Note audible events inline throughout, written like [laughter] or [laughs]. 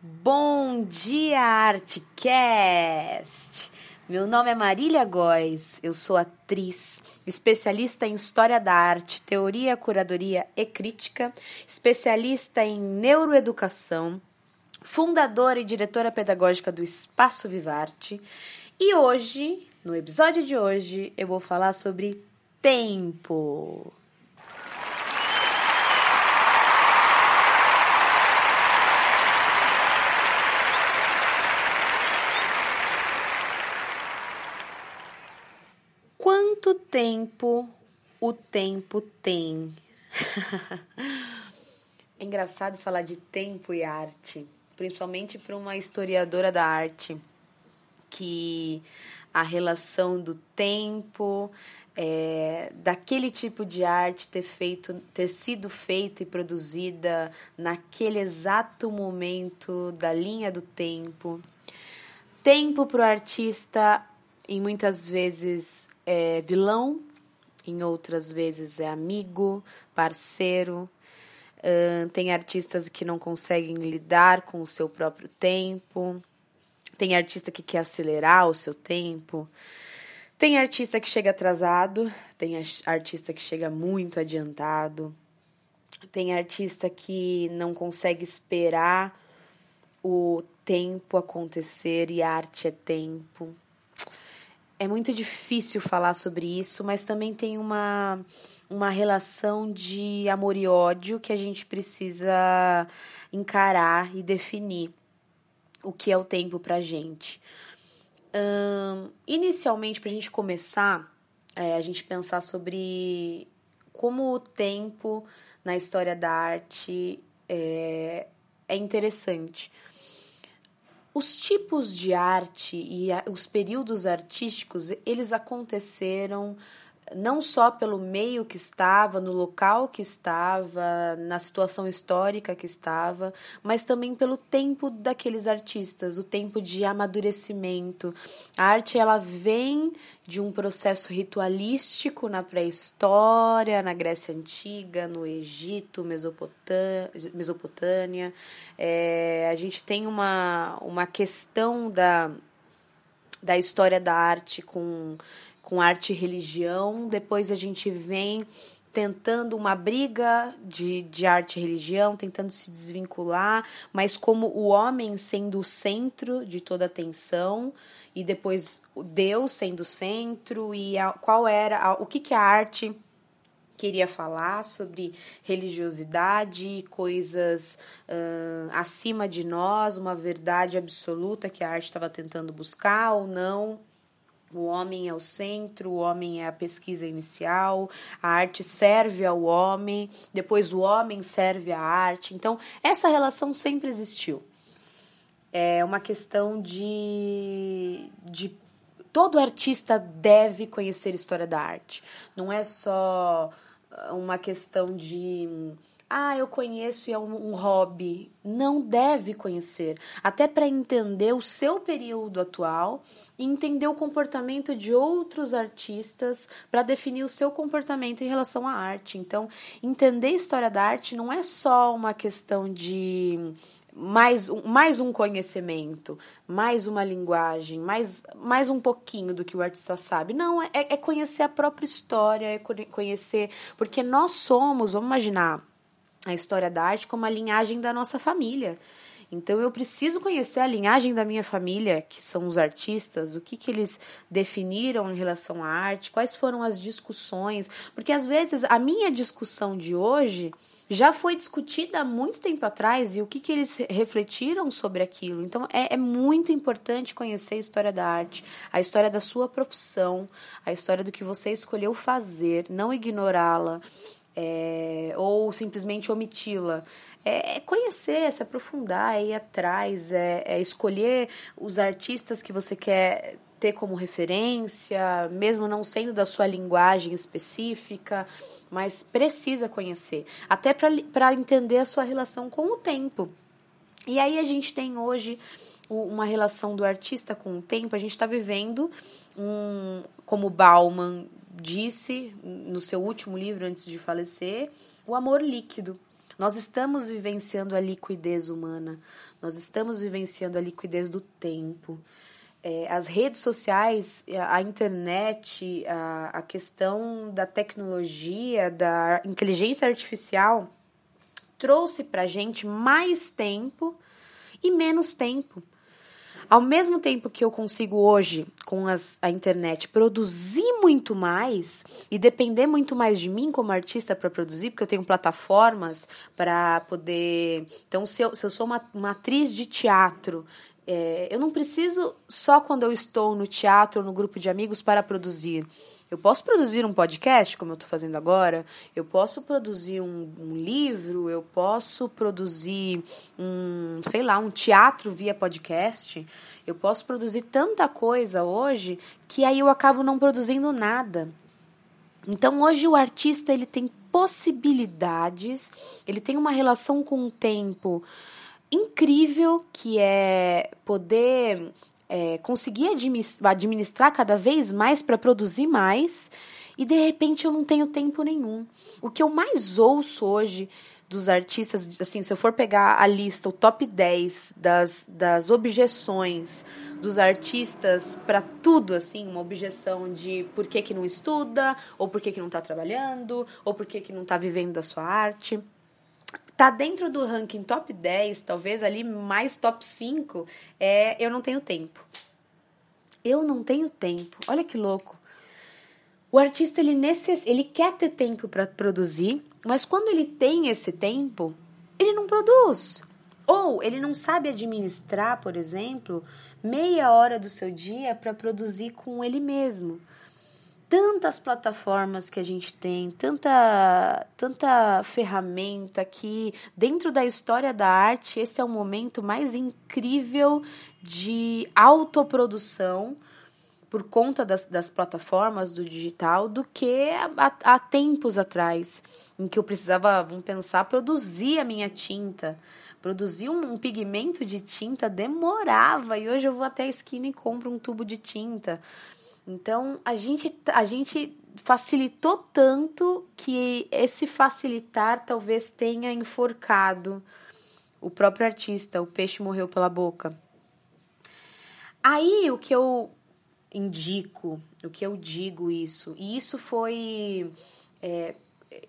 Bom dia, Artcast! Meu nome é Marília Góes, eu sou atriz, especialista em História da Arte, Teoria, Curadoria e Crítica, especialista em Neuroeducação, fundadora e diretora pedagógica do Espaço Vivarte. E hoje, no episódio de hoje, eu vou falar sobre tempo. Quanto tempo o tempo tem? [laughs] é engraçado falar de tempo e arte, principalmente para uma historiadora da arte, que a relação do tempo, é, daquele tipo de arte ter feito, ter sido feita e produzida naquele exato momento da linha do tempo. Tempo para o artista, em muitas vezes é vilão, em outras vezes é amigo, parceiro. Uh, tem artistas que não conseguem lidar com o seu próprio tempo. Tem artista que quer acelerar o seu tempo. Tem artista que chega atrasado. Tem artista que chega muito adiantado. Tem artista que não consegue esperar o tempo acontecer e arte é tempo é muito difícil falar sobre isso, mas também tem uma, uma relação de amor e ódio que a gente precisa encarar e definir o que é o tempo para gente. Um, inicialmente, para a gente começar, é, a gente pensar sobre como o tempo na história da arte é, é interessante. Os tipos de arte e os períodos artísticos, eles aconteceram não só pelo meio que estava, no local que estava, na situação histórica que estava, mas também pelo tempo daqueles artistas, o tempo de amadurecimento. A arte ela vem de um processo ritualístico na pré-história, na Grécia Antiga, no Egito, Mesopotâmia. É, a gente tem uma, uma questão da, da história da arte com com arte e religião. Depois a gente vem tentando uma briga de, de arte e religião, tentando se desvincular, mas como o homem sendo o centro de toda a atenção e depois Deus sendo o centro e a, qual era a, o que que a arte queria falar sobre religiosidade, coisas uh, acima de nós, uma verdade absoluta que a arte estava tentando buscar ou não. O homem é o centro, o homem é a pesquisa inicial, a arte serve ao homem, depois o homem serve à arte. Então, essa relação sempre existiu. É uma questão de, de todo artista deve conhecer história da arte. Não é só uma questão de ah, eu conheço e é um, um hobby. Não deve conhecer, até para entender o seu período atual e entender o comportamento de outros artistas para definir o seu comportamento em relação à arte. Então, entender a história da arte não é só uma questão de mais, mais um conhecimento, mais uma linguagem, mais, mais um pouquinho do que o artista sabe. Não, é, é conhecer a própria história, é conhecer. Porque nós somos, vamos imaginar, a história da arte como a linhagem da nossa família. Então eu preciso conhecer a linhagem da minha família, que são os artistas, o que, que eles definiram em relação à arte, quais foram as discussões, porque às vezes a minha discussão de hoje já foi discutida há muito tempo atrás e o que, que eles refletiram sobre aquilo. Então é, é muito importante conhecer a história da arte, a história da sua profissão, a história do que você escolheu fazer, não ignorá-la é, ou simplesmente omiti-la. É, é, conhecer, é se aprofundar, é ir atrás, é, é escolher os artistas que você quer ter como referência, mesmo não sendo da sua linguagem específica, mas precisa conhecer, até para entender a sua relação com o tempo. E aí a gente tem hoje uma relação do artista com o tempo, a gente está vivendo um, como Bauman disse no seu último livro antes de falecer, o amor líquido. Nós estamos vivenciando a liquidez humana, nós estamos vivenciando a liquidez do tempo. É, as redes sociais, a internet, a, a questão da tecnologia, da inteligência artificial trouxe para gente mais tempo e menos tempo. Ao mesmo tempo que eu consigo hoje, com as, a internet, produzir muito mais e depender muito mais de mim como artista para produzir, porque eu tenho plataformas para poder. Então, se eu, se eu sou uma, uma atriz de teatro, é, eu não preciso só quando eu estou no teatro ou no grupo de amigos para produzir. Eu posso produzir um podcast, como eu estou fazendo agora, eu posso produzir um, um, livro, eu posso produzir um, sei lá, um teatro via podcast, eu posso produzir tanta coisa hoje que aí eu acabo não produzindo nada. Então hoje o artista ele tem possibilidades, ele tem uma relação com o tempo incrível que é poder é, conseguir administrar cada vez mais para produzir mais e de repente eu não tenho tempo nenhum. O que eu mais ouço hoje dos artistas, assim, se eu for pegar a lista, o top 10 das, das objeções dos artistas para tudo, assim, uma objeção de por que, que não estuda, ou por que, que não está trabalhando, ou por que, que não está vivendo da sua arte tá dentro do ranking top 10, talvez ali mais top 5, é eu não tenho tempo. Eu não tenho tempo. Olha que louco. O artista ele necess... ele quer ter tempo para produzir, mas quando ele tem esse tempo, ele não produz. Ou ele não sabe administrar, por exemplo, meia hora do seu dia para produzir com ele mesmo tantas plataformas que a gente tem, tanta, tanta ferramenta que dentro da história da arte esse é o momento mais incrível de autoprodução por conta das, das plataformas do digital do que há, tempos atrás, em que eu precisava, vamos pensar, produzir a minha tinta. Produzir um, um pigmento de tinta demorava e hoje eu vou até a esquina e compro um tubo de tinta. Então, a gente, a gente facilitou tanto que esse facilitar talvez tenha enforcado o próprio artista, o peixe morreu pela boca. Aí o que eu indico, o que eu digo isso, e isso foi. É,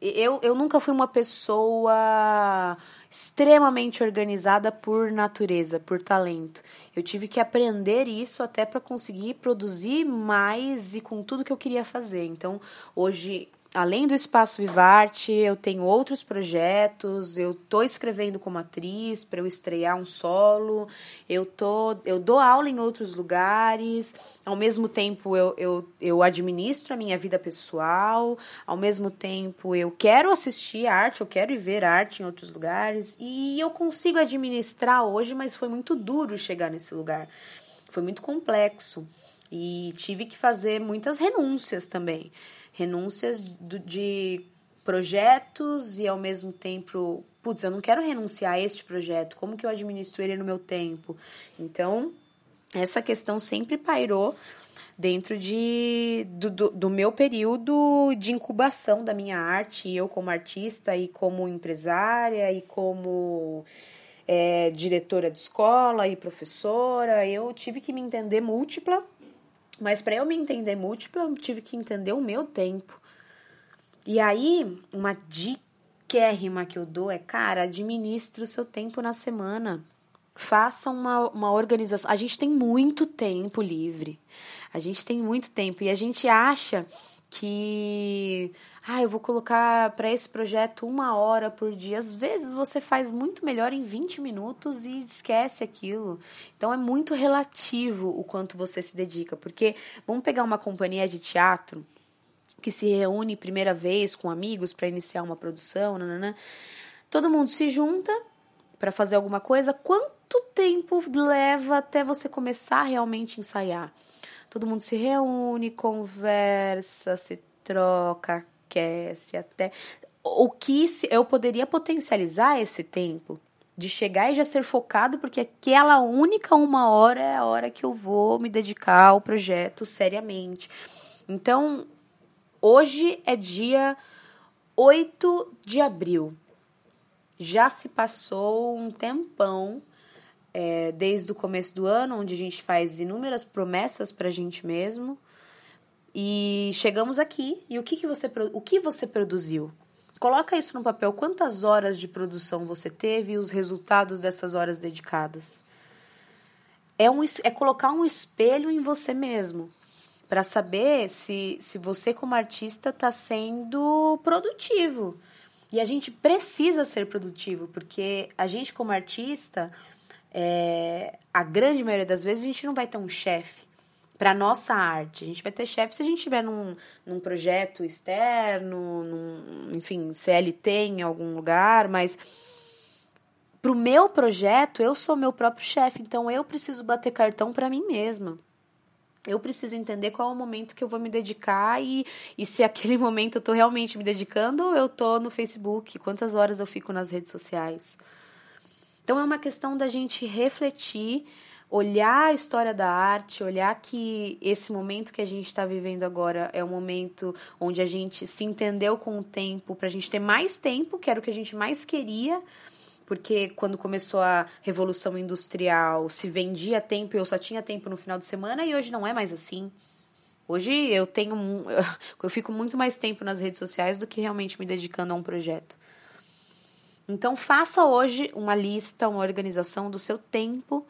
eu, eu nunca fui uma pessoa extremamente organizada por natureza, por talento. Eu tive que aprender isso até para conseguir produzir mais e com tudo que eu queria fazer. Então, hoje além do Espaço Vivarte, eu tenho outros projetos, eu tô escrevendo como atriz para eu estrear um solo, eu, tô, eu dou aula em outros lugares, ao mesmo tempo eu, eu, eu administro a minha vida pessoal, ao mesmo tempo eu quero assistir arte, eu quero ir ver arte em outros lugares, e eu consigo administrar hoje, mas foi muito duro chegar nesse lugar, foi muito complexo. E tive que fazer muitas renúncias também. Renúncias de projetos e ao mesmo tempo, putz, eu não quero renunciar a este projeto, como que eu administro ele no meu tempo? Então, essa questão sempre pairou dentro de, do, do, do, meu período de incubação da minha arte, eu como artista e como empresária e como é, diretora de escola e professora, eu tive que me entender múltipla mas para eu me entender múltipla, eu tive que entender o meu tempo. E aí, uma diquérrima que eu dou é, cara, administre o seu tempo na semana. Faça uma, uma organização. A gente tem muito tempo livre. A gente tem muito tempo. E a gente acha que ah, eu vou colocar para esse projeto uma hora por dia. Às vezes você faz muito melhor em 20 minutos e esquece aquilo. Então é muito relativo o quanto você se dedica. Porque vamos pegar uma companhia de teatro que se reúne primeira vez com amigos para iniciar uma produção, nanana. todo mundo se junta para fazer alguma coisa. Quanto tempo leva até você começar a realmente ensaiar? Todo mundo se reúne, conversa, se troca, aquece até. O que eu poderia potencializar esse tempo de chegar e já ser focado, porque aquela única uma hora é a hora que eu vou me dedicar ao projeto seriamente. Então, hoje é dia 8 de abril. já se passou um tempão é, desde o começo do ano, onde a gente faz inúmeras promessas para a gente mesmo. E chegamos aqui. E o que, que, você, o que você produziu? Coloca isso no papel. Quantas horas de produção você teve e os resultados dessas horas dedicadas? É, um, é colocar um espelho em você mesmo para saber se, se você, como artista, está sendo produtivo. E a gente precisa ser produtivo, porque a gente, como artista, é, a grande maioria das vezes a gente não vai ter um chefe para nossa arte. A gente vai ter chefe se a gente estiver num, num projeto externo, num, enfim, CLT em algum lugar, mas pro meu projeto eu sou meu próprio chefe, então eu preciso bater cartão para mim mesma. Eu preciso entender qual é o momento que eu vou me dedicar e, e se aquele [laughs] momento eu tô realmente me dedicando ou eu tô no Facebook, quantas horas eu fico nas redes sociais. Então é uma questão da gente refletir, olhar a história da arte, olhar que esse momento que a gente está vivendo agora é um momento onde a gente se entendeu com o tempo, para a gente ter mais tempo, que era o que a gente mais queria porque quando começou a revolução industrial se vendia tempo e eu só tinha tempo no final de semana e hoje não é mais assim. Hoje eu tenho [laughs] eu fico muito mais tempo nas redes sociais do que realmente me dedicando a um projeto. Então, faça hoje uma lista, uma organização do seu tempo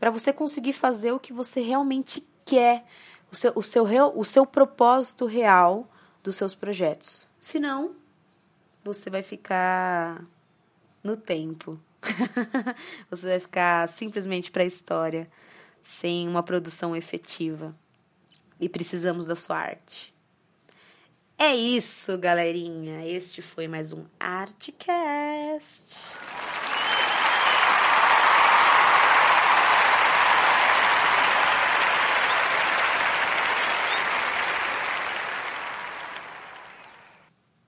para você conseguir fazer o que você realmente quer, o seu, o seu, o seu propósito real dos seus projetos. Senão, você vai ficar no tempo. [laughs] você vai ficar simplesmente para a história, sem uma produção efetiva. E precisamos da sua arte. É isso, galerinha. Este foi mais um Artcast.